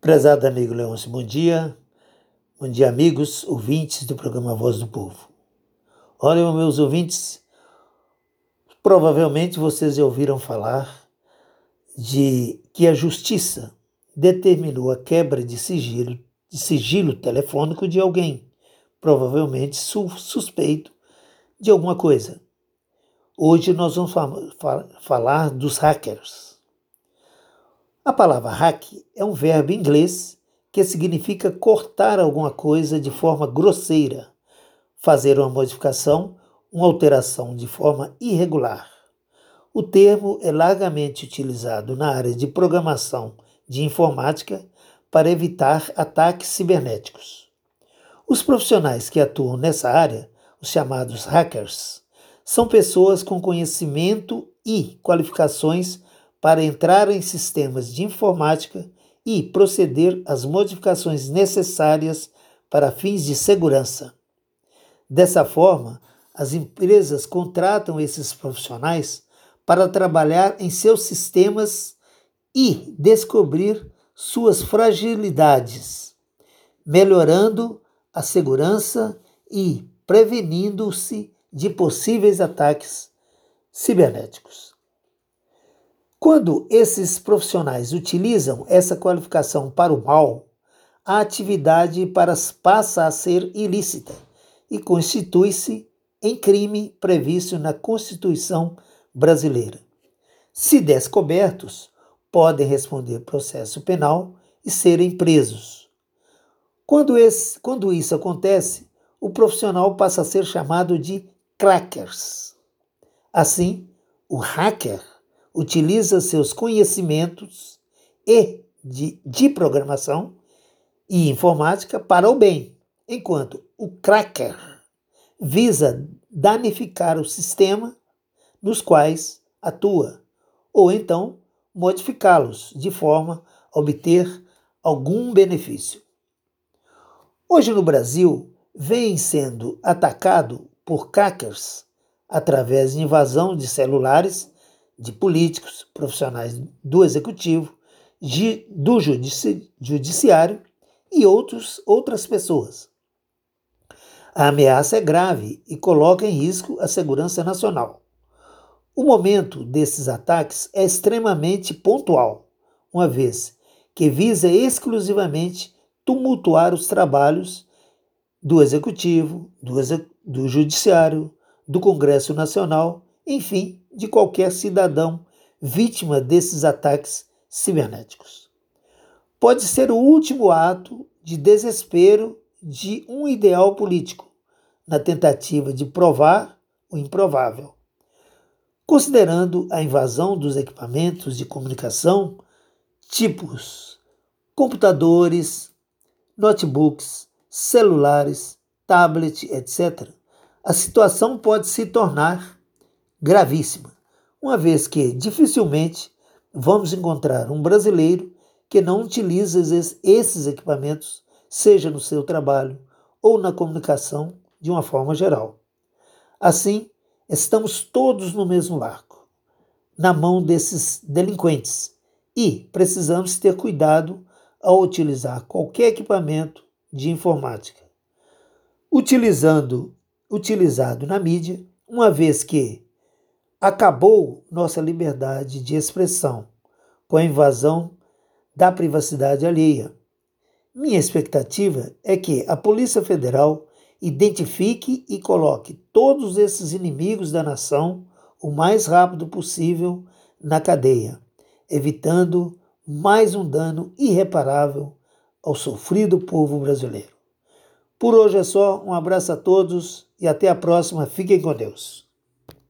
Prezado amigo Leôncio, bom dia. Bom dia, amigos, ouvintes do programa Voz do Povo. Olha, meus ouvintes, provavelmente vocês já ouviram falar de que a justiça determinou a quebra de sigilo, de sigilo telefônico de alguém, provavelmente suspeito de alguma coisa. Hoje nós vamos falar dos hackers. A palavra hack é um verbo inglês que significa cortar alguma coisa de forma grosseira, fazer uma modificação, uma alteração de forma irregular. O termo é largamente utilizado na área de programação de informática para evitar ataques cibernéticos. Os profissionais que atuam nessa área, os chamados hackers, são pessoas com conhecimento e qualificações para entrar em sistemas de informática e proceder às modificações necessárias para fins de segurança. Dessa forma, as empresas contratam esses profissionais para trabalhar em seus sistemas e descobrir suas fragilidades, melhorando a segurança e prevenindo-se de possíveis ataques cibernéticos. Quando esses profissionais utilizam essa qualificação para o mal, a atividade para, passa a ser ilícita e constitui-se em crime previsto na Constituição brasileira. Se descobertos, podem responder processo penal e serem presos. Quando, esse, quando isso acontece, o profissional passa a ser chamado de crackers. Assim, o hacker utiliza seus conhecimentos e de, de programação e informática para o bem, enquanto o cracker visa danificar o sistema nos quais atua, ou então modificá-los de forma a obter algum benefício. Hoje no Brasil, vem sendo atacado por crackers através de invasão de celulares de políticos, profissionais do executivo, de, do judici, judiciário e outros, outras pessoas. A ameaça é grave e coloca em risco a segurança nacional. O momento desses ataques é extremamente pontual, uma vez que visa exclusivamente tumultuar os trabalhos do Executivo, do, do Judiciário, do Congresso Nacional, enfim, de qualquer cidadão vítima desses ataques cibernéticos. Pode ser o último ato de desespero de um ideal político, na tentativa de provar o improvável. Considerando a invasão dos equipamentos de comunicação, tipos computadores, notebooks, celulares, tablet, etc., a situação pode se tornar gravíssima, uma vez que dificilmente vamos encontrar um brasileiro que não utiliza esses equipamentos, seja no seu trabalho ou na comunicação de uma forma geral. Assim, estamos todos no mesmo barco, na mão desses delinquentes, e precisamos ter cuidado ao utilizar qualquer equipamento de informática. Utilizando utilizado na mídia, uma vez que Acabou nossa liberdade de expressão com a invasão da privacidade alheia. Minha expectativa é que a Polícia Federal identifique e coloque todos esses inimigos da nação o mais rápido possível na cadeia, evitando mais um dano irreparável ao sofrido povo brasileiro. Por hoje é só, um abraço a todos e até a próxima. Fiquem com Deus.